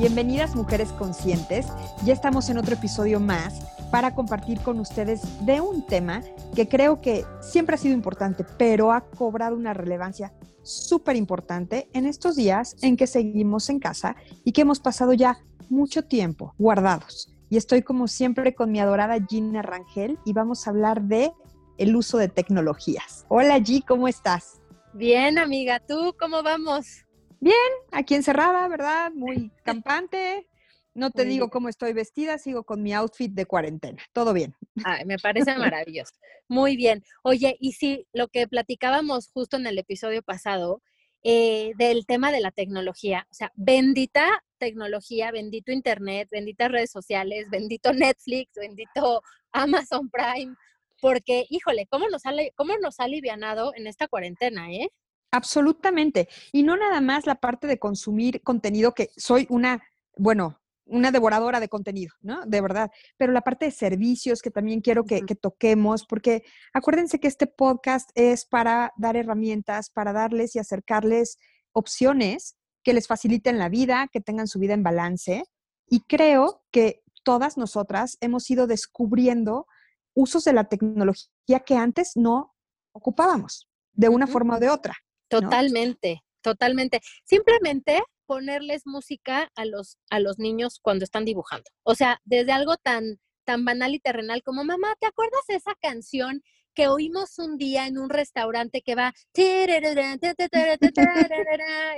Bienvenidas mujeres conscientes. Ya estamos en otro episodio más para compartir con ustedes de un tema que creo que siempre ha sido importante, pero ha cobrado una relevancia súper importante en estos días en que seguimos en casa y que hemos pasado ya mucho tiempo guardados. Y estoy como siempre con mi adorada Gina Rangel y vamos a hablar de el uso de tecnologías. Hola G, ¿cómo estás? Bien, amiga, ¿tú cómo vamos? Bien, aquí encerrada, ¿verdad? Muy campante. No te digo cómo estoy vestida, sigo con mi outfit de cuarentena. Todo bien. Ay, me parece maravilloso. Muy bien. Oye, y si lo que platicábamos justo en el episodio pasado eh, del tema de la tecnología, o sea, bendita tecnología, bendito Internet, benditas redes sociales, bendito Netflix, bendito Amazon Prime, porque, híjole, ¿cómo nos, sale, cómo nos ha alivianado en esta cuarentena, eh? Absolutamente. Y no nada más la parte de consumir contenido, que soy una, bueno, una devoradora de contenido, ¿no? De verdad. Pero la parte de servicios que también quiero que, toquemos, porque acuérdense que este podcast es para dar herramientas, para darles y acercarles opciones que les faciliten la vida, que tengan su vida en balance. Y creo que todas nosotras hemos ido descubriendo usos de la tecnología que antes no ocupábamos de una forma o de otra. Totalmente, totalmente. Simplemente ponerles música a los, a los niños cuando están dibujando. O sea, desde algo tan, tan banal y terrenal como, mamá, ¿te acuerdas de esa canción que oímos un día en un restaurante que va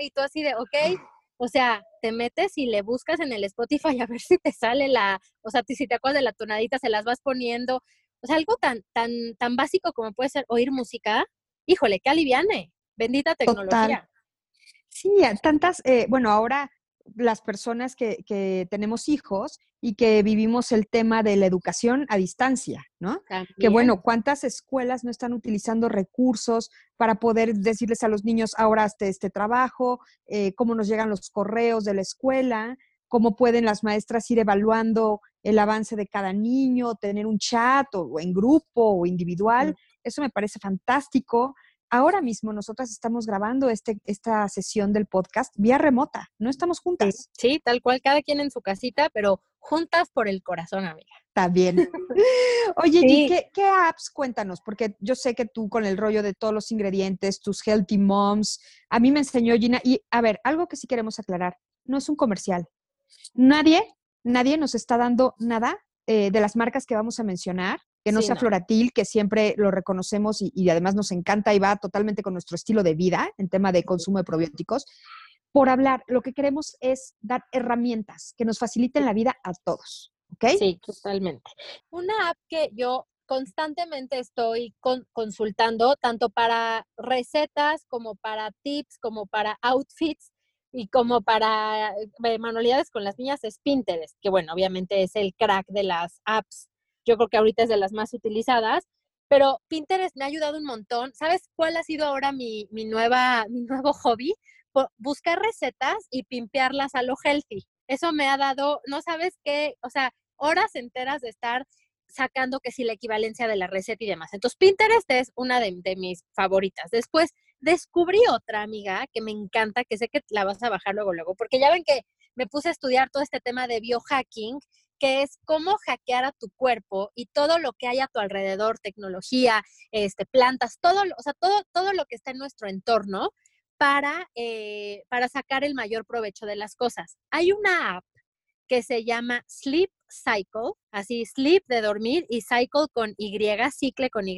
y tú así de, ok, o sea, te metes y le buscas en el Spotify a ver si te sale la, o sea, si te acuerdas de la tonadita, se las vas poniendo, o sea, algo tan, tan, tan básico como puede ser oír música, híjole, qué aliviane. Bendita tecnología. Sí, tantas, eh, bueno, ahora las personas que, tenemos hijos y que vivimos el tema de la educación a distancia, ¿no? Que bueno, ¿cuántas escuelas no están utilizando recursos para poder decirles a los niños ahora este, este trabajo, eh, cómo nos llegan los correos de la escuela, cómo pueden las maestras ir evaluando el avance de cada niño, tener un chat o, en grupo o individual? Eso me parece fantástico ahora mismo nosotras estamos grabando este, esta sesión del podcast vía remota, no estamos juntas. Sí, tal cual, cada quien en su casita, pero juntas por el corazón, amiga. Está bien. Oye, ¿qué, apps cuéntanos? Porque yo sé que tú con el rollo de todos los ingredientes, tus healthy moms, a mí me enseñó Gina, y a ver, algo que sí queremos aclarar, no es un comercial. Nadie, nadie nos está dando nada eh, de las marcas que vamos a mencionar que no sea floratil, que siempre lo reconocemos y, además nos encanta y va totalmente con nuestro estilo de vida en tema de consumo de probióticos. Por hablar, lo que queremos es dar herramientas que nos faciliten la vida a todos. ¿Ok? Sí, totalmente. Una app que yo constantemente estoy consultando, tanto para recetas como para tips, como para outfits y como para eh, manualidades con las niñas, es Pinterest, que bueno, obviamente es el crack de las apps yo creo que ahorita es de las más utilizadas, pero Pinterest me ha ayudado un montón. ¿Sabes cuál ha sido ahora mi, nueva, mi nuevo hobby? buscar recetas y pimpearlas a lo healthy. Eso me ha dado, no sabes qué, o sea, horas enteras de estar sacando que si la equivalencia de la receta y demás. Entonces, Pinterest es una de, de, mis favoritas. Después descubrí otra amiga que me encanta, que sé que la vas a bajar luego, luego, porque ya ven que me puse a estudiar todo este tema de biohacking que es cómo hackear a tu cuerpo y todo lo que hay a tu alrededor, tecnología, este, plantas, todo, o sea, todo, todo lo que está en nuestro entorno para, eh, para sacar el mayor provecho de las cosas. Hay una app que se llama Sleep Cycle, así sleep de dormir y cycle con Y, cicle con Y,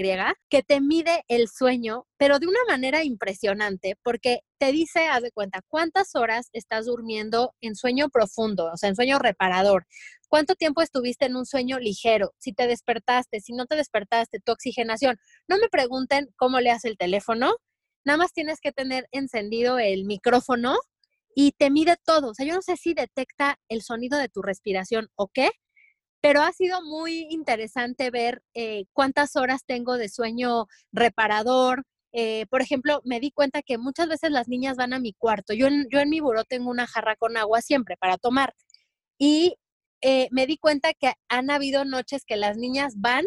que te mide el sueño, pero de una manera impresionante, porque te dice, haz de cuenta, cuántas horas estás durmiendo en sueño profundo, o sea, en sueño reparador, cuánto tiempo estuviste en un sueño ligero, si te despertaste, si no te despertaste, tu oxigenación. No me pregunten cómo le hace el teléfono, nada más tienes que tener encendido el micrófono y te mide todo. O sea, yo no sé si detecta el sonido de tu respiración o qué, pero ha sido muy interesante ver eh, cuántas horas tengo de sueño reparador. Eh, por ejemplo, me di cuenta que muchas veces las niñas van a mi cuarto. Yo en, yo en mi buró tengo una jarra con agua siempre para tomar. Y eh, me di cuenta que han habido noches que las niñas van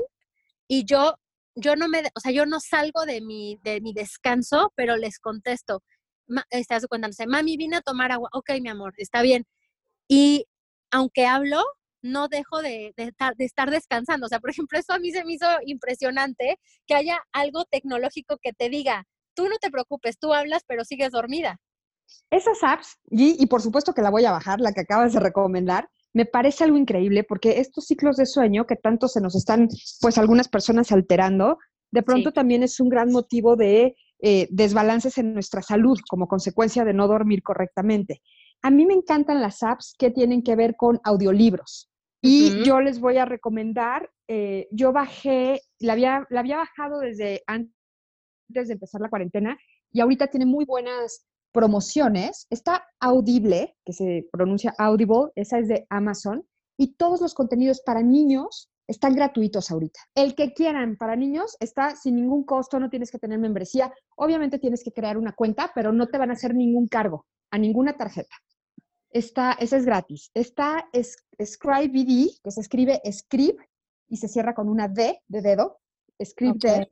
y yo, yo no me, o sea, yo no salgo de mi, de mi descanso, pero les contesto, estás cuenta, mami, vine a tomar agua. Ok, mi amor, está bien. Y aunque hablo, no dejo de, estar, de, estar, descansando. O sea, por ejemplo, eso a mí se me hizo impresionante que haya algo tecnológico que te diga, tú no te preocupes, tú hablas, pero sigues dormida. Esas apps, y, y por supuesto que la voy a bajar, la que acabas de recomendar, me parece algo increíble porque estos ciclos de sueño que tanto se nos están, pues algunas personas alterando, de pronto también es un gran motivo de eh, desbalances en nuestra salud como consecuencia de no dormir correctamente. A mí me encantan las apps que tienen que ver con audiolibros. Y yo les voy a recomendar, eh, yo bajé, la había, la había bajado desde antes de empezar la cuarentena y ahorita tiene muy buenas promociones. Está Audible, que se pronuncia Audible, esa es de Amazon, y todos los contenidos para niños están gratuitos ahorita. El que quieran para niños está sin ningún costo, no tienes que tener membresía. Obviamente tienes que crear una cuenta, pero no te van a hacer ningún cargo a ninguna tarjeta. Está, esa es gratis. Está ScribeD, que se escribe Scribe y se cierra con una D de dedo, Scribe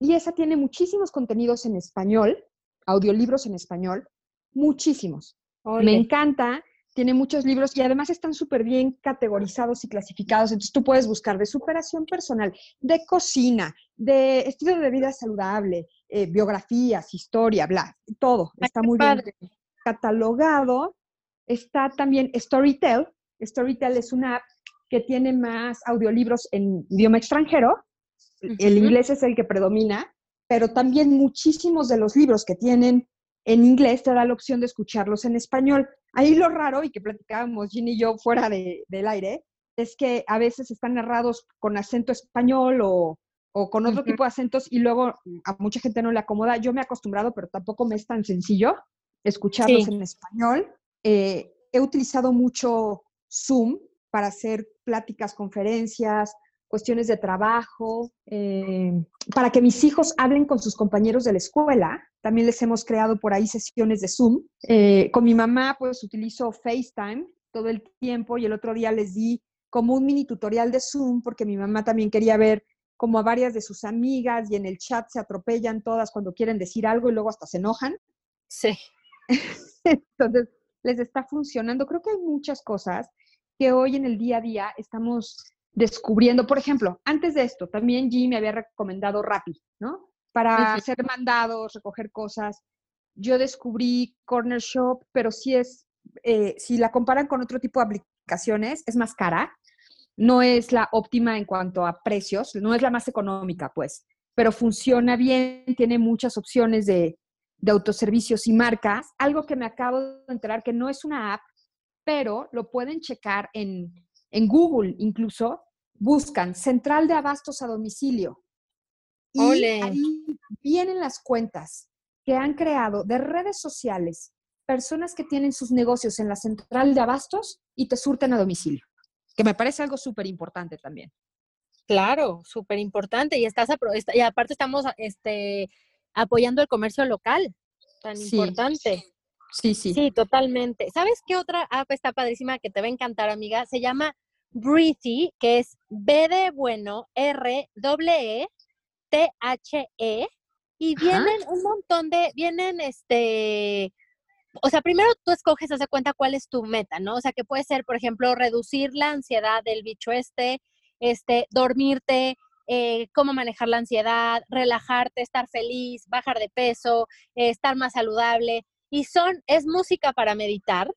Y esa tiene muchísimos contenidos en español, audiolibros en español, muchísimos. Me encanta tiene muchos libros y además están súper bien categorizados y clasificados. Entonces tú puedes buscar de superación personal, de cocina, de estilo de vida saludable, eh, biografías, historia, bla, todo. Está muy bien catalogado. Está también Storytel. Storytel es una app que tiene más audiolibros en idioma extranjero. El inglés es el que predomina, pero también muchísimos de los libros que tienen en inglés te da la opción de escucharlos en español. Ahí lo raro, y que platicábamos Ginny y yo fuera del aire, es que a veces están narrados con acento español o, con otro tipo de acentos y luego a mucha gente no le acomoda. Yo me he acostumbrado, pero tampoco me es tan sencillo escucharlos en español. Eh, he utilizado mucho Zoom para hacer pláticas, conferencias, cuestiones de trabajo, eh, para que mis hijos hablen con sus compañeros de la escuela. También les hemos creado por ahí sesiones de Zoom. Eh, con mi mamá, pues utilizo FaceTime todo el tiempo y el otro día les di como un mini tutorial de Zoom porque mi mamá también quería ver como a varias de sus amigas y en el chat se atropellan todas cuando quieren decir algo y luego hasta se enojan. Sí. Entonces, les está funcionando. Creo que hay muchas cosas que hoy en el día a día estamos descubriendo, por ejemplo, antes de esto, también G me había recomendado Rappi, ¿no? Para hacer mandados, recoger cosas. Yo descubrí Corner Shop, pero sí es, eh, si la comparan con otro tipo de aplicaciones, es más cara. No es la óptima en cuanto a precios, no es la más económica, pues, pero funciona bien, tiene muchas opciones de, de autoservicios y marcas. Algo que me acabo de enterar que no es una app, pero lo pueden checar en, en Google incluso, buscan central de abastos a domicilio. Y ahí vienen las cuentas que han creado de redes sociales personas que tienen sus negocios en la central de abastos y te surten a domicilio, que me parece algo súper importante también. Claro, súper importante. Y, estás y aparte estamos este, apoyando el comercio local, tan importante. Sí, sí. Sí, totalmente. ¿Sabes qué otra app está padrísima que te va a encantar, amiga? Se llama Breathy, que es B de bueno, R, E, T, H, E, y vienen un montón de, vienen este, o sea, primero tú escoges, hace cuenta cuál es tu meta, ¿no? O sea, que puede ser, por ejemplo, reducir la ansiedad del bicho este, este, dormirte, eh, cómo manejar la ansiedad, relajarte, estar feliz, bajar de peso, estar más saludable. Y son, es música para meditar,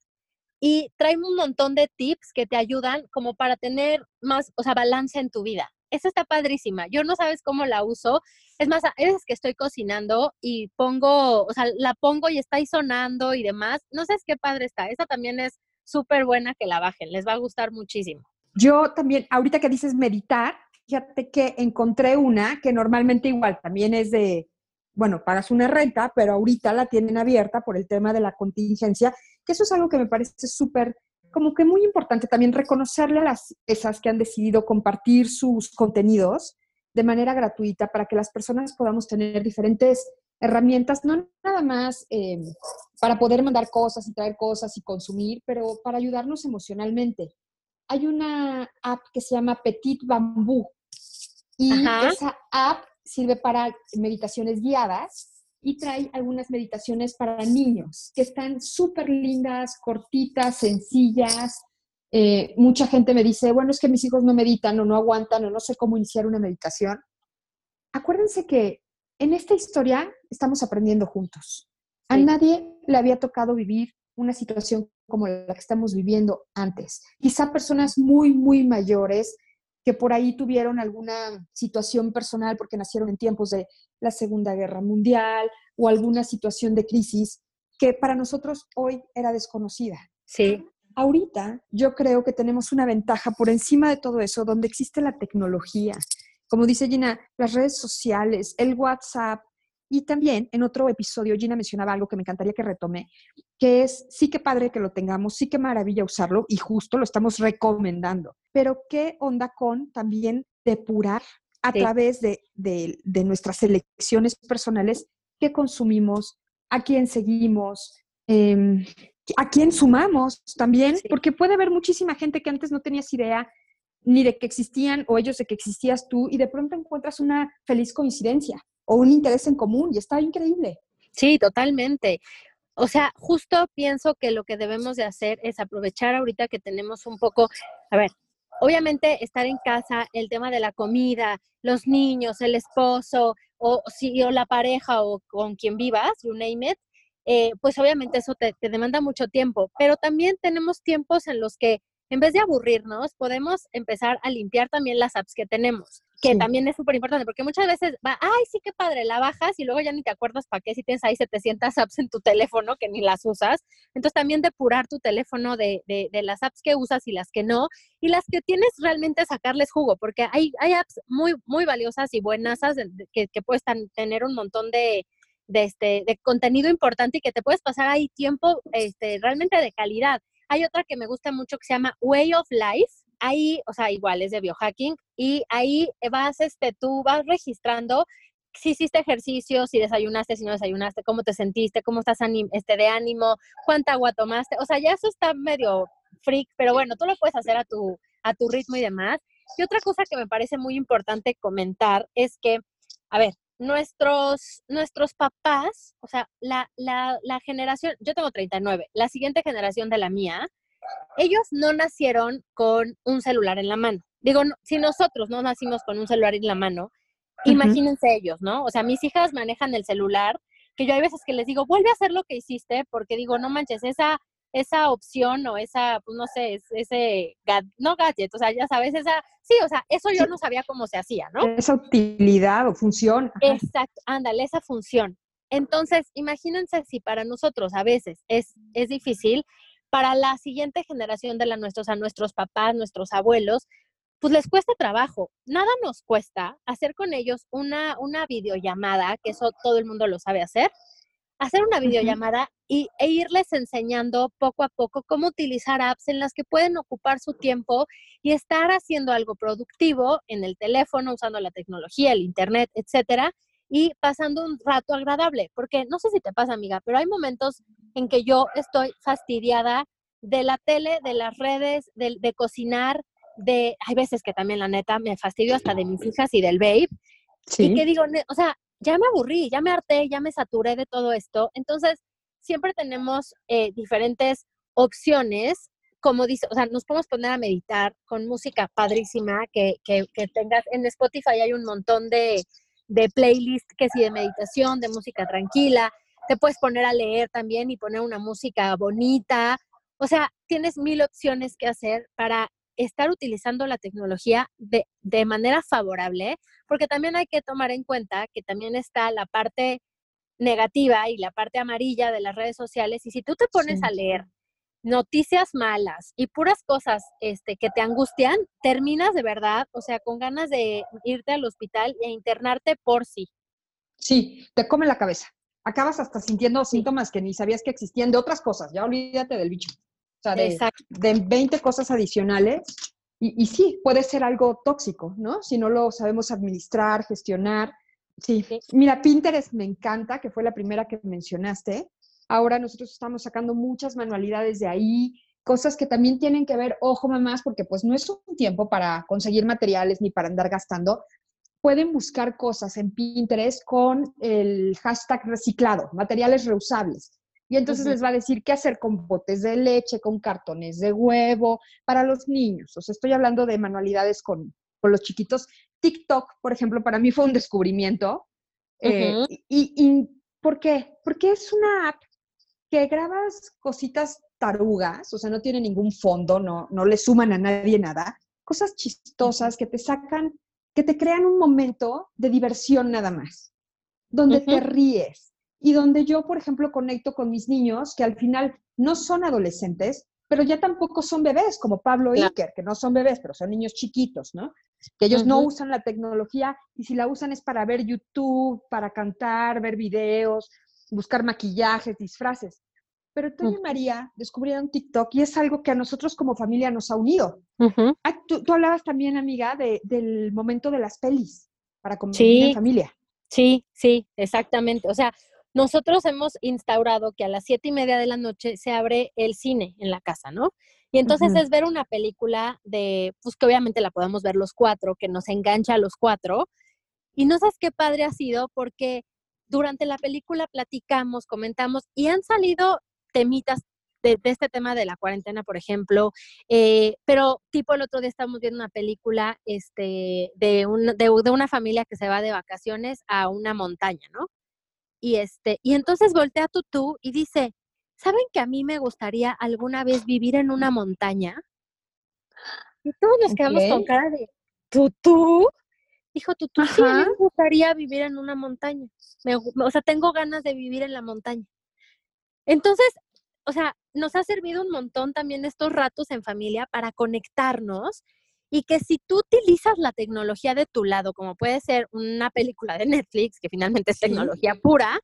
y trae un montón de tips que te ayudan como para tener más, o sea, balance en tu vida. Esa está padrísima. Yo no sabes cómo la uso. Es más, veces que estoy cocinando y pongo, o sea, la pongo y está ahí sonando y demás. No sé qué padre está. Esa también es súper buena que la bajen. Les va a gustar muchísimo. Yo también, ahorita que dices meditar, fíjate que encontré una que normalmente igual también es de, bueno, pagas una renta, pero ahorita la tienen abierta por el tema de la contingencia, que eso es algo que me parece súper, como que muy importante también reconocerle a las esas que han decidido compartir sus contenidos de manera gratuita para que las personas podamos tener diferentes herramientas, no nada más eh, para poder mandar cosas y traer cosas y consumir, pero para ayudarnos emocionalmente. Hay una app que se llama Petit Bambú y esa app sirve para meditaciones guiadas y trae algunas meditaciones para niños que están súper lindas, cortitas, sencillas. Eh, mucha gente me dice, bueno, es que mis hijos no meditan o no aguantan o no sé cómo iniciar una meditación. Acuérdense que en esta historia estamos aprendiendo juntos. A nadie le había tocado vivir una situación como la que estamos viviendo antes. Quizá personas muy, muy mayores que por ahí tuvieron alguna situación personal porque nacieron en tiempos de la Segunda Guerra Mundial o alguna situación de crisis que para nosotros hoy era desconocida. Sí. Ahorita yo creo que tenemos una ventaja por encima de todo eso, donde existe la tecnología. Como dice Gina, las redes sociales, el WhatsApp, y también en otro episodio Gina mencionaba algo que me encantaría que retome, que es sí que padre que lo tengamos, sí que maravilla usarlo y justo lo estamos recomendando, pero qué onda con también depurar a través de, nuestras elecciones personales qué consumimos, a quién seguimos, em, a quién sumamos también, porque puede haber muchísima gente que antes no tenías idea ni de que existían o ellos de que existías tú y de pronto encuentras una feliz coincidencia o un interés en común y está increíble. Sí, totalmente. O sea, justo pienso que lo que debemos de hacer es aprovechar ahorita que tenemos un poco, a ver, obviamente estar en casa, el tema de la comida, los niños, el esposo, o si o la pareja o con quien vivas, you name it, eh, pues obviamente eso te, te demanda mucho tiempo, pero también tenemos tiempos en los que en vez de aburrirnos, podemos empezar a limpiar también las apps que tenemos, que también es súper importante, porque muchas veces va, ay, sí, qué padre, la bajas y luego ya ni te acuerdas para qué si tienes ahí 700 apps en tu teléfono que ni las usas. Entonces también depurar tu teléfono de, de, de las apps que usas y las que no, y las que tienes realmente sacarles jugo, porque hay, hay apps muy, muy valiosas y buenas que, que puedes tener un montón de, de, este, de contenido importante y que te puedes pasar ahí tiempo este, realmente de calidad. Hay otra que me gusta mucho que se llama Way of Life. Ahí, o sea, igual es de biohacking y ahí vas, este, tú vas registrando si hiciste ejercicio, si desayunaste, si no desayunaste, cómo te sentiste, cómo estás este, de ánimo, cuánta agua tomaste. O sea, ya eso está medio freak, pero bueno, tú lo puedes hacer a tu, a tu ritmo y demás. Y otra cosa que me parece muy importante comentar es que, a ver, nuestros, nuestros papás, o sea, la, la, la, generación, yo tengo 39, la siguiente generación de la mía, ellos no nacieron con un celular en la mano. Digo, si nosotros no nacimos con un celular en la mano, imagínense ellos, ¿no? O sea, mis hijas manejan el celular, que yo hay veces que les digo, vuelve a hacer lo que hiciste, porque digo, no manches, esa esa opción o esa, pues no sé, ese, no gadget, o sea, ya sabes, esa, sí, o sea, eso yo no sabía cómo se hacía, ¿no? Esa utilidad o función. Exacto, ándale, esa función. Entonces, imagínense si para nosotros a veces es, es difícil, para la siguiente generación de la nuestros, a nuestros papás, nuestros abuelos, pues les cuesta trabajo. Nada nos cuesta hacer con ellos una, una videollamada, que eso todo el mundo lo sabe hacer, hacer una videollamada y, e irles enseñando poco a poco cómo utilizar apps en las que pueden ocupar su tiempo y estar haciendo algo productivo en el teléfono, usando la tecnología, el internet, etcétera, y pasando un rato agradable. Porque no sé si te pasa, amiga, pero hay momentos en que yo estoy fastidiada de la tele, de las redes, de, de cocinar, de, hay veces que también la neta me fastidio hasta de mis hijas y del babe. Sí. Y que digo, o sea, ya me aburrí, ya me harté, ya me saturé de todo esto. Entonces, siempre tenemos eh, diferentes opciones, como dice, o sea, nos podemos poner a meditar con música padrísima que, que, que tengas. En Spotify hay un montón de, de playlists que sí de meditación, de música tranquila. Te puedes poner a leer también y poner una música bonita O sea, tienes mil opciones que hacer para estar utilizando la tecnología de, de manera favorable, porque también hay que tomar en cuenta que también está la parte negativa y la parte amarilla de las redes sociales. Y si tú te pones a leer noticias malas y puras cosas este, que te angustian, terminas de verdad, o sea, con ganas de irte al hospital e internarte por sí. Sí, te come la cabeza. Acabas hasta sintiendo síntomas que ni sabías que existían de otras cosas. Ya olvídate del bicho. O sea, de, de 20 cosas adicionales. Y, y, sí, puede ser algo tóxico, ¿no? Si no lo sabemos administrar, gestionar. Sí. Mira, Pinterest me encanta, que fue la primera que mencionaste. Ahora nosotros estamos sacando muchas manualidades de ahí, cosas que también tienen que ver, ojo mamás, porque pues no es un tiempo para conseguir materiales ni para andar gastando. Pueden buscar cosas en Pinterest con el hashtag reciclado, materiales reusables. Y entonces les va a decir qué hacer con botes de leche, con cartones de huevo, para los niños. O sea, estoy hablando de manualidades con, con los chiquitos. TikTok, por ejemplo, para mí fue un descubrimiento. Eh, y, y, ¿Por qué? Porque es una app que grabas cositas tarugas, o sea, no tiene ningún fondo, no, no le suman a nadie nada, cosas chistosas que te sacan, que te crean un momento de diversión nada más, donde te ríes y donde yo, por ejemplo, conecto con mis niños que al final no son adolescentes, pero ya tampoco son bebés, como Pablo y Iker, que no son bebés, pero son niños chiquitos, ¿no? Que ellos no usan la tecnología y si la usan es para ver YouTube, para cantar, ver videos, buscar maquillajes, disfraces. Pero tú y María descubrieron TikTok y es algo que a nosotros como familia nos ha unido. Ah, tú, hablabas también, amiga, del momento de las pelis para convivir en familia. Sí, sí, exactamente. O sea, nosotros hemos instaurado que a las siete y media de la noche se abre el cine en la casa, ¿no? Y entonces es ver una película de, pues que obviamente la podemos ver los cuatro, que nos engancha a los cuatro. Y no sabes qué padre ha sido porque durante la película platicamos, comentamos y han salido temitas de, este tema de la cuarentena, por ejemplo, eh, pero tipo el otro día estamos viendo una película este, de, un, de, una familia que se va de vacaciones a una montaña, ¿no? Y, este, y entonces voltea a Tutú y dice, ¿saben que a mí me gustaría alguna vez vivir en una montaña? Y todos nos quedamos con cara de, ¿Tutú? Dijo tú, sí, a mí me gustaría vivir en una montaña. o sea, tengo ganas de vivir en la montaña. Entonces, o sea, nos ha servido un montón también estos ratos en familia para conectarnos y que si tú utilizas la tecnología de tu lado, como puede ser una película de Netflix, que finalmente es tecnología pura,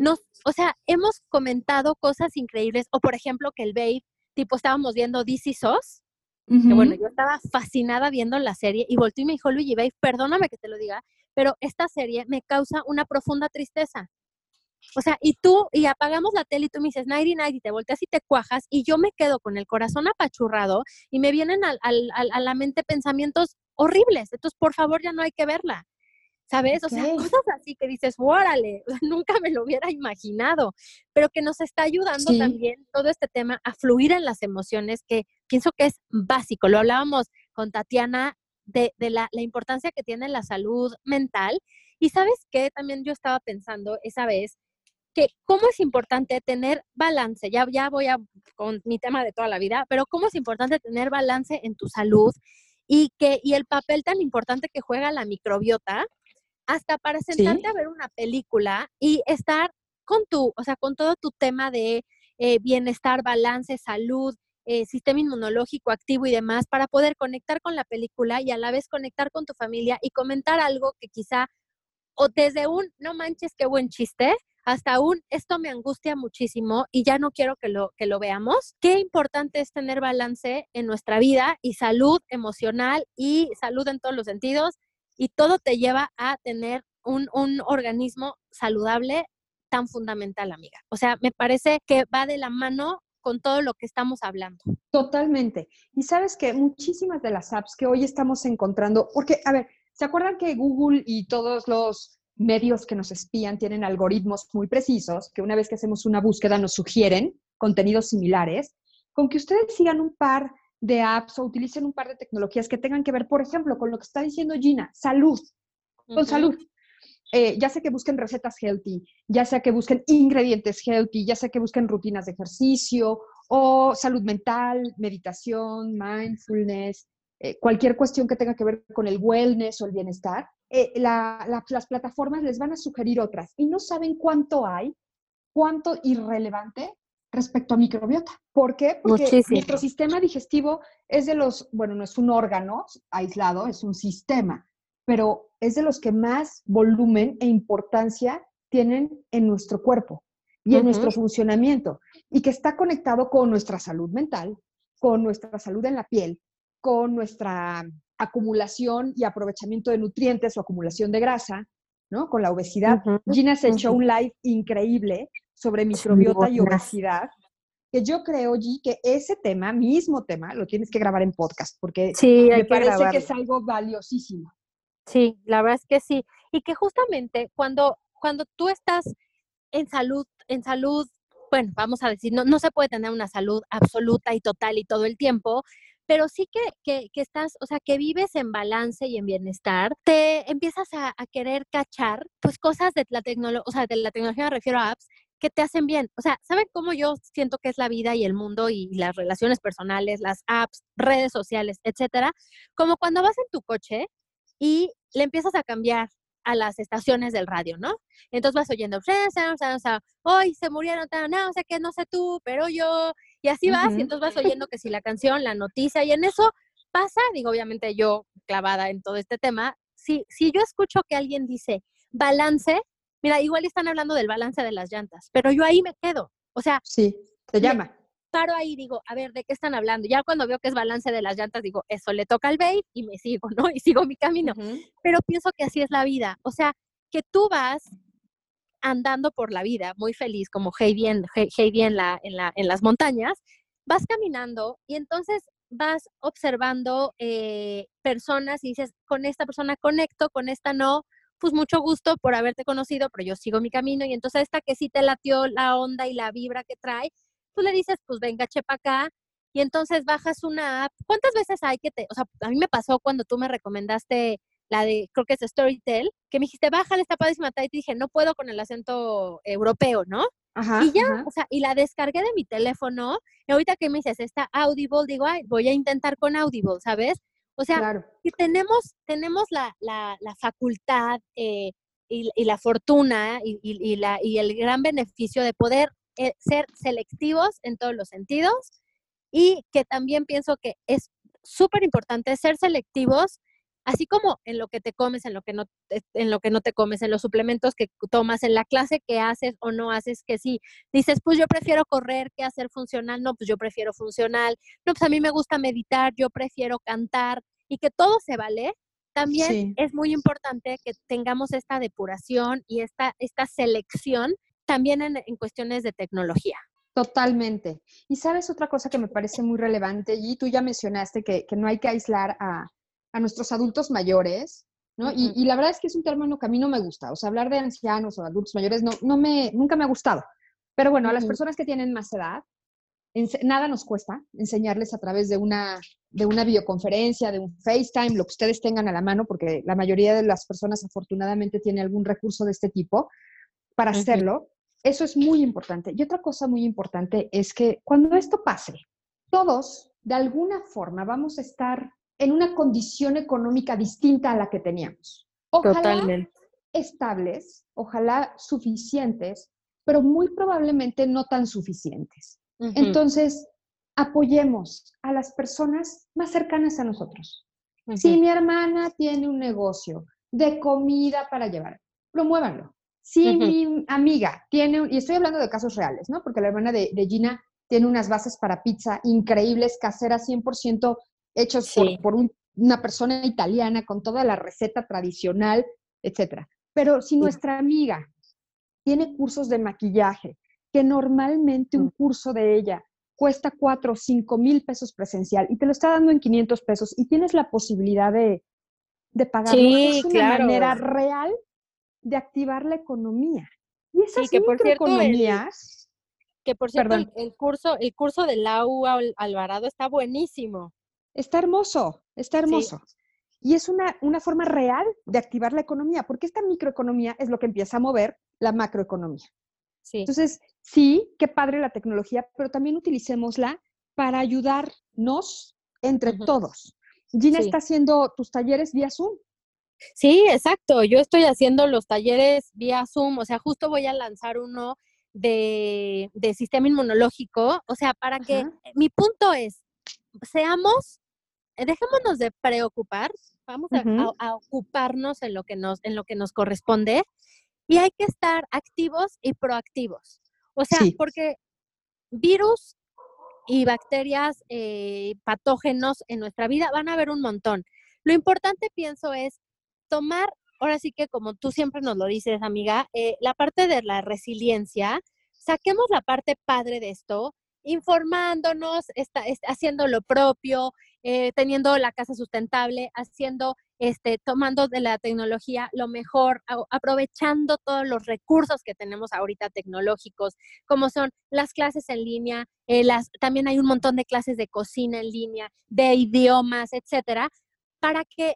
Nos, o sea, hemos comentado cosas increíbles, o por ejemplo que el Babe, tipo estábamos viendo DC SOS, que bueno, yo estaba fascinada viendo la serie y volteó y me dijo, Luigi, Babe, perdóname que te lo diga, pero esta serie me causa una profunda tristeza. O sea, y tú, y apagamos la tele y tú me dices, nighty night, y te volteas y te cuajas, y yo me quedo con el corazón apachurrado y me vienen a la mente pensamientos horribles. Entonces, por favor, ya no hay que verla. ¿Sabes? O sea, cosas así que dices, órale, nunca me lo hubiera imaginado, pero que nos está ayudando también todo este tema a fluir en las emociones, que pienso que es básico. Lo hablábamos con Tatiana de, la, la importancia que tiene la salud mental. Y sabes qué, también yo estaba pensando esa vez, que cómo es importante tener balance, ya, ya voy a con mi tema de toda la vida, pero cómo es importante tener balance en tu salud y, que, y el papel tan importante que juega la microbiota, hasta para sentarte a ver una película y estar con tu, o sea, con todo tu tema de eh, bienestar, balance, salud, eh, sistema inmunológico activo y demás, para poder conectar con la película y a la vez conectar con tu familia y comentar algo que quizá, o desde un, no manches, qué buen chiste, hasta un esto me angustia muchísimo y ya no quiero que lo, que lo veamos. Qué importante es tener balance en nuestra vida y salud emocional y salud en todos los sentidos y todo te lleva a tener un, un organismo saludable tan fundamental, amiga. O sea, me parece que va de la mano con todo lo que estamos hablando. Totalmente. Y sabes que muchísimas de las apps que hoy estamos encontrando, porque, a ver, ¿se acuerdan que Google y todos los medios que nos espían tienen algoritmos muy precisos que una vez que hacemos una búsqueda nos sugieren contenidos similares, con que ustedes sigan un par de apps o utilicen un par de tecnologías que tengan que ver, por ejemplo, con lo que está diciendo Gina, salud, con salud. Eh, ya sea que busquen recetas healthy, ya sea que busquen ingredientes healthy, ya sea que busquen rutinas de ejercicio o salud mental, meditación, mindfulness, eh, cualquier cuestión que tenga que ver con el wellness o el bienestar, eh, las plataformas les van a sugerir otras y no saben cuánto hay, cuánto irrelevante respecto a microbiota. ¿Por qué? Porque nuestro sistema digestivo es de los, bueno, no es un órgano aislado, es un sistema, pero es de los que más volumen e importancia tienen en nuestro cuerpo y en nuestro funcionamiento y que está conectado con nuestra salud mental, con nuestra salud en la piel, con nuestra acumulación y aprovechamiento de nutrientes o acumulación de grasa, ¿no? Con la obesidad. Gina se echó un live increíble sobre microbiota y obesidad, que yo creo, G, que ese tema, mismo tema, lo tienes que grabar en podcast, porque me parece que es algo valiosísimo. Sí, la verdad es que sí. Y que justamente cuando, cuando tú estás en salud, en salud, bueno, vamos a decir, no, no se puede tener una salud absoluta y total y todo el tiempo, pero sí que, que, estás, o sea, que vives en balance y en bienestar, te empiezas a, querer cachar, pues cosas de la tecnología, o sea, de la tecnología me refiero a apps que te hacen bien. O sea, ¿saben cómo yo siento que es la vida y el mundo y las relaciones personales, las apps, redes sociales, etcétera? Como cuando vas en tu coche y le empiezas a cambiar a las estaciones del radio, ¿no? Entonces vas oyendo, hoy se murieron, no sé qué, no sé tú, pero yo, y así vas, y entonces vas oyendo que si la canción, la noticia, y en eso pasa, digo, obviamente yo clavada en todo este tema, si, si yo escucho que alguien dice balance, mira, igual están hablando del balance de las llantas, pero yo ahí me quedo, o sea. Sí, te llama paro ahí digo, a ver, ¿de qué están hablando? Ya cuando veo que es balance de las llantas, digo, eso le toca al babe y me sigo, ¿no? Y sigo mi camino. Pero pienso que así es la vida. O sea, que tú vas andando por la vida muy feliz, como Heidi en, Heidi en, la, en, la, en las montañas, vas caminando y entonces vas observando eh, personas y dices, con esta persona conecto, con esta no, pues mucho gusto por haberte conocido, pero yo sigo mi camino y entonces esta que sí te latió la onda y la vibra que trae, tú le dices, pues venga, chepa acá, y entonces bajas una app. ¿Cuántas veces hay que te, o sea, a mí me pasó cuando tú me recomendaste la de, creo que es Storytel, que me dijiste, bájale, está padrísima, y te dije, no puedo con el acento europeo, ¿no? Ajá, y ya, o sea, y la descargué de mi teléfono, y ahorita que me dices, está Audible, digo, ay, voy a intentar con Audible, ¿sabes? O sea, y tenemos, tenemos la, la, la facultad eh, y, y, la fortuna y, y, la, y el gran beneficio de poder eh, ser selectivos en todos los sentidos y que también pienso que es súper importante ser selectivos, así como en lo que te comes, en lo que no en lo que no te comes, en los suplementos que tomas, en la clase que haces o no haces, que si dices, pues yo prefiero correr que hacer funcional, no, pues yo prefiero funcional, no, pues a mí me gusta meditar, yo prefiero cantar y que todo se vale. También es muy importante que tengamos esta depuración y esta, esta selección también en, cuestiones de tecnología. Totalmente. Y sabes otra cosa que me parece muy relevante, y tú ya mencionaste que, no hay que aislar a, nuestros adultos mayores, ¿no? y, la verdad es que es un término que a mí no me gusta, o sea, hablar de ancianos o adultos mayores no, no me, nunca me ha gustado. Pero bueno, a las personas que tienen más edad, nada nos cuesta enseñarles a través de una, de una videoconferencia, de un FaceTime, lo que ustedes tengan a la mano, porque la mayoría de las personas afortunadamente tiene algún recurso de este tipo para hacerlo. Eso es muy importante. Y otra cosa muy importante es que cuando esto pase, todos de alguna forma vamos a estar en una condición económica distinta a la que teníamos. Ojalá estables, ojalá suficientes, pero muy probablemente no tan suficientes. Entonces, apoyemos a las personas más cercanas a nosotros. Si mi hermana tiene un negocio de comida para llevar, promuévanlo. Si mi amiga tiene, y estoy hablando de casos reales, ¿no? Porque la hermana de, Gina tiene unas bases para pizza increíbles, caseras, 100% hechos por, una persona italiana con toda la receta tradicional, etc. Pero si nuestra amiga tiene cursos de maquillaje, que normalmente un mm. curso de ella cuesta 4 o 5 mil pesos presencial y te lo está dando en 500 pesos y tienes la posibilidad de, de pagarlo, es una manera real de activar la economía. Y esas que por cierto, que por cierto el, curso, el curso de Lau Alvarado está buenísimo. Está hermoso, está hermoso. Y es una, una forma real de activar la economía, porque esta microeconomía es lo que empieza a mover la macroeconomía. Sí. Entonces, sí, qué padre la tecnología, pero también utilicémosla para ayudarnos entre todos. Gina está haciendo tus talleres vía Zoom. Sí, exacto. Yo estoy haciendo los talleres vía Zoom, o sea, justo voy a lanzar uno de, sistema inmunológico, o sea, para que mi punto es, seamos, eh, dejémonos de preocupar, vamos a, ocuparnos en lo que nos, en lo que nos corresponde y hay que estar activos y proactivos. O sea, porque virus y bacterias eh, patógenos en nuestra vida van a haber un montón. Lo importante, pienso, es tomar, ahora sí que como tú siempre nos lo dices, amiga, eh, la parte de la resiliencia, saquemos la parte padre de esto, informándonos, está, haciendo lo propio, eh, teniendo la casa sustentable, haciendo, este, tomando de la tecnología lo mejor, aprovechando todos los recursos que tenemos ahorita tecnológicos, como son las clases en línea, eh, las, también hay un montón de clases de cocina en línea, de idiomas, etcétera, para que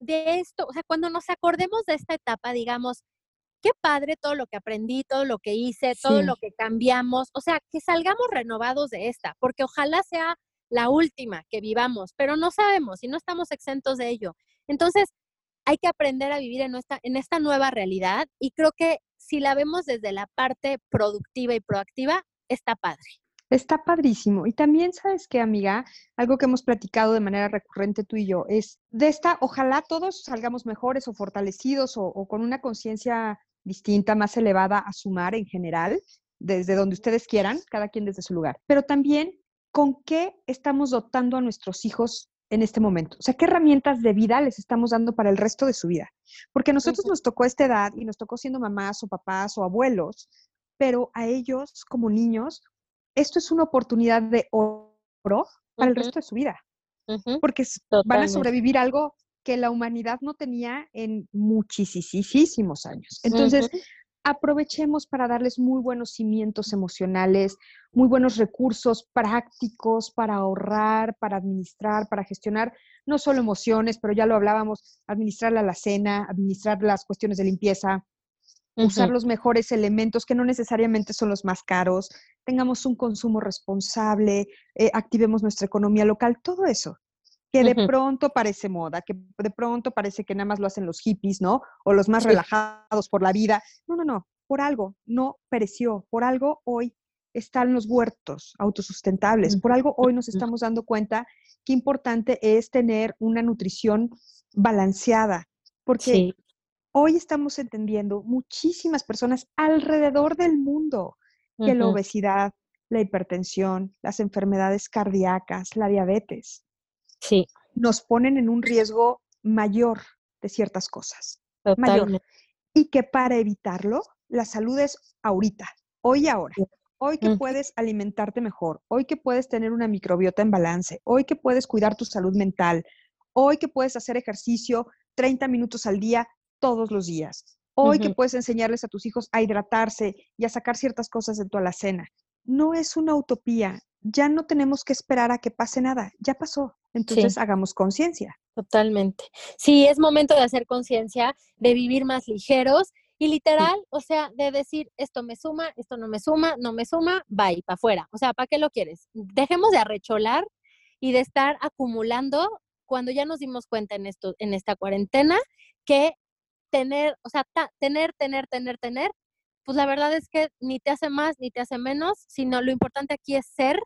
de esto, o sea, cuando nos acordemos de esta etapa, digamos, qué padre todo lo que aprendí, todo lo que hice, todo lo que cambiamos, o sea, que salgamos renovados de esta, porque ojalá sea la última que vivamos, pero no sabemos y no estamos exentos de ello. Entonces, hay que aprender a vivir en esta, en esta nueva realidad y creo que si la vemos desde la parte productiva y proactiva, está padre. Está padrísimo. Y también, ¿sabes qué, amiga? Algo que hemos platicado de manera recurrente tú y yo es de esta, ojalá todos salgamos mejores o fortalecidos o, con una conciencia distinta, más elevada a sumar en general, desde donde ustedes quieran, cada quien desde su lugar. Pero también, ¿con qué estamos dotando a nuestros hijos en este momento? O sea, ¿qué herramientas de vida les estamos dando para el resto de su vida? Porque a nosotros nos tocó esta edad y nos tocó siendo mamás o papás o abuelos, pero a ellos como niños esto es una oportunidad de oro para el resto de su vida, porque van a sobrevivir algo que la humanidad no tenía en muchísimos años. Entonces, aprovechemos para darles muy buenos cimientos emocionales, muy buenos recursos prácticos para ahorrar, para administrar, para gestionar no solo emociones, pero ya lo hablábamos, administrar la cena, administrar las cuestiones de limpieza, usar los mejores elementos que no necesariamente son los más caros, tengamos un consumo responsable, eh, activemos nuestra economía local, todo eso que de pronto parece moda, que de pronto parece que nada más lo hacen los hippies, ¿no? O los más relajados por la vida. No, no, no, por algo no pereció, por algo hoy están los huertos autosustentables, por algo hoy nos estamos dando cuenta qué importante es tener una nutrición balanceada, porque Hoy estamos entendiendo muchísimas personas alrededor del mundo que la obesidad, la hipertensión, las enfermedades cardíacas, la diabetes, sí. nos ponen en un riesgo mayor de ciertas cosas. Mayor. Y que para evitarlo, la salud es ahorita, hoy y ahora. Hoy que puedes alimentarte mejor, hoy que puedes tener una microbiota en balance, hoy que puedes cuidar tu salud mental, hoy que puedes hacer ejercicio 30 minutos al día, todos los días. Hoy que puedes enseñarles a tus hijos a hidratarse y a sacar ciertas cosas de tu alacena. No es una utopía. Ya no tenemos que esperar a que pase nada. Ya pasó. Entonces hagamos conciencia. Totalmente. Sí, es momento de hacer conciencia, de vivir más ligeros y literal, o sea, de decir, esto me suma, esto no me suma, no me suma, bye, para afuera. O sea, ¿para qué lo quieres? Dejemos de arrecholar y de estar acumulando cuando ya nos dimos cuenta en, esto, en esta cuarentena que tener, o sea, tener, tener, tener, tener, pues la verdad es que ni te hace más ni te hace menos, sino lo importante aquí es ser,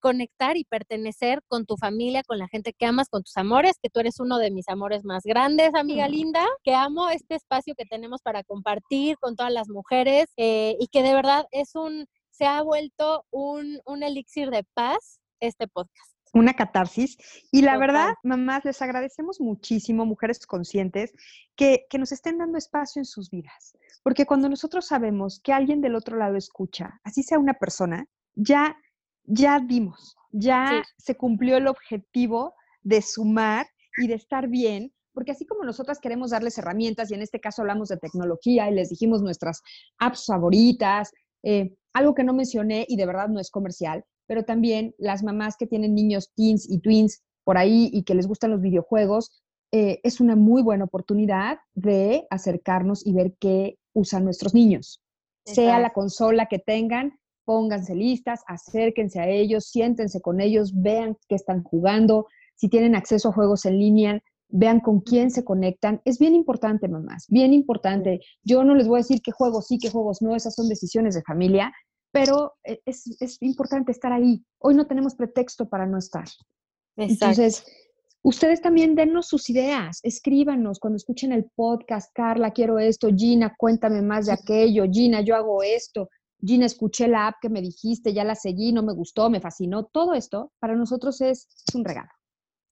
conectar y pertenecer con tu familia, con la gente que amas, con tus amores, que tú eres uno de mis amores más grandes, amiga linda, que amo este espacio que tenemos para compartir con todas las mujeres eh, y que de verdad es un, se ha vuelto un, un elixir de paz este podcast una catarsis. Y la verdad, mamás, les agradecemos muchísimo, mujeres conscientes, que, nos estén dando espacio en sus vidas. Porque cuando nosotros sabemos que alguien del otro lado escucha, así sea una persona, ya, ya dimos, ya se cumplió el objetivo de sumar y de estar bien. Porque así como nosotras queremos darles herramientas, y en este caso hablamos de tecnología y les dijimos nuestras apps favoritas, eh, algo que no mencioné y de verdad no es comercial, pero también las mamás que tienen niños teens y twins por ahí y que les gustan los videojuegos, eh, es una muy buena oportunidad de acercarnos y ver qué usan nuestros niños. sea la consola que tengan, pónganse listas, acérquense a ellos, siéntense con ellos, vean qué están jugando, si tienen acceso a juegos en línea, vean con quién se conectan. Es bien importante, mamás, bien importante. Yo no les voy a decir qué juegos sí, qué juegos no, esas son decisiones de familia, pero eh, es, es importante estar ahí. Hoy no tenemos pretexto para no estar. Entonces, ustedes también dennos sus ideas, escríbanos cuando escuchen el podcast, Carla, quiero esto, Gina, cuéntame más de aquello, Gina, yo hago esto, Gina, escuché la app que me dijiste, ya la seguí, no me gustó, me fascinó, todo esto para nosotros es un regalo.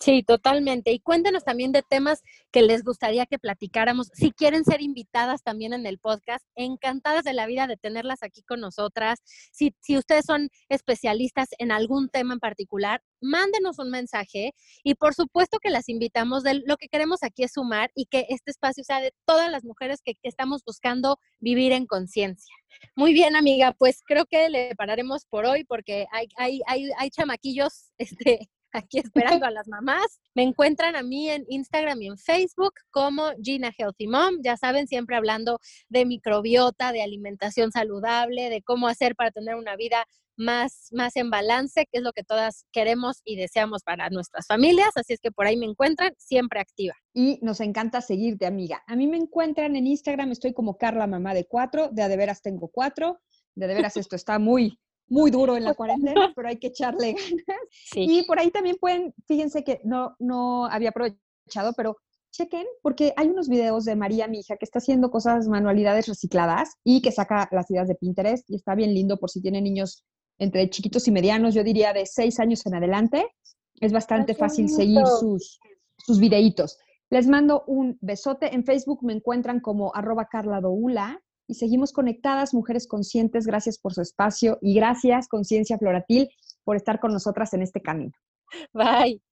Sí, totalmente. Y cuéntenos también de temas que les gustaría que platicáramos. Si quieren ser invitadas también en el podcast, encantadas de la vida de tenerlas aquí con nosotras. Si, si ustedes son especialistas en algún tema en particular, mándenos un mensaje y por supuesto que las invitamos. De, lo que queremos aquí es sumar y que este espacio sea de todas las mujeres que, estamos buscando vivir en conciencia. Muy bien, amiga, pues creo que le pararemos por hoy porque hay, hay, hay, hay chamaquillos este, aquí esperando a las mamás. Me encuentran a mí en Instagram y en Facebook como Gina Healthy Mom. Ya saben, siempre hablando de microbiota, de alimentación saludable, de cómo hacer para tener una vida más, más en balance, que es lo que todas queremos y deseamos para nuestras familias. Así es que por ahí me encuentran siempre activa. Y nos encanta seguirte, amiga. A mí me encuentran en Instagram, estoy como Carla Mamá de Cuatro, de a de veras tengo cuatro. De, de veras esto está muy, muy duro en la cuarentena, pero hay que echarle ganas. Y por ahí también pueden, fíjense que no, no había aprovechado, pero chequen, porque hay unos videos de María, mi hija, que está haciendo cosas, manualidades recicladas y que saca las ideas de Pinterest y está bien lindo por si tienen niños entre chiquitos y medianos, yo diría de seis años en adelante. Es bastante fácil seguir sus, sus videitos. Les mando un besote. En Facebook me encuentran como arroba Carla Doula y seguimos conectadas, mujeres conscientes. Gracias por su espacio y gracias, Conciencia Floratil, por estar con nosotras en este camino. Bye.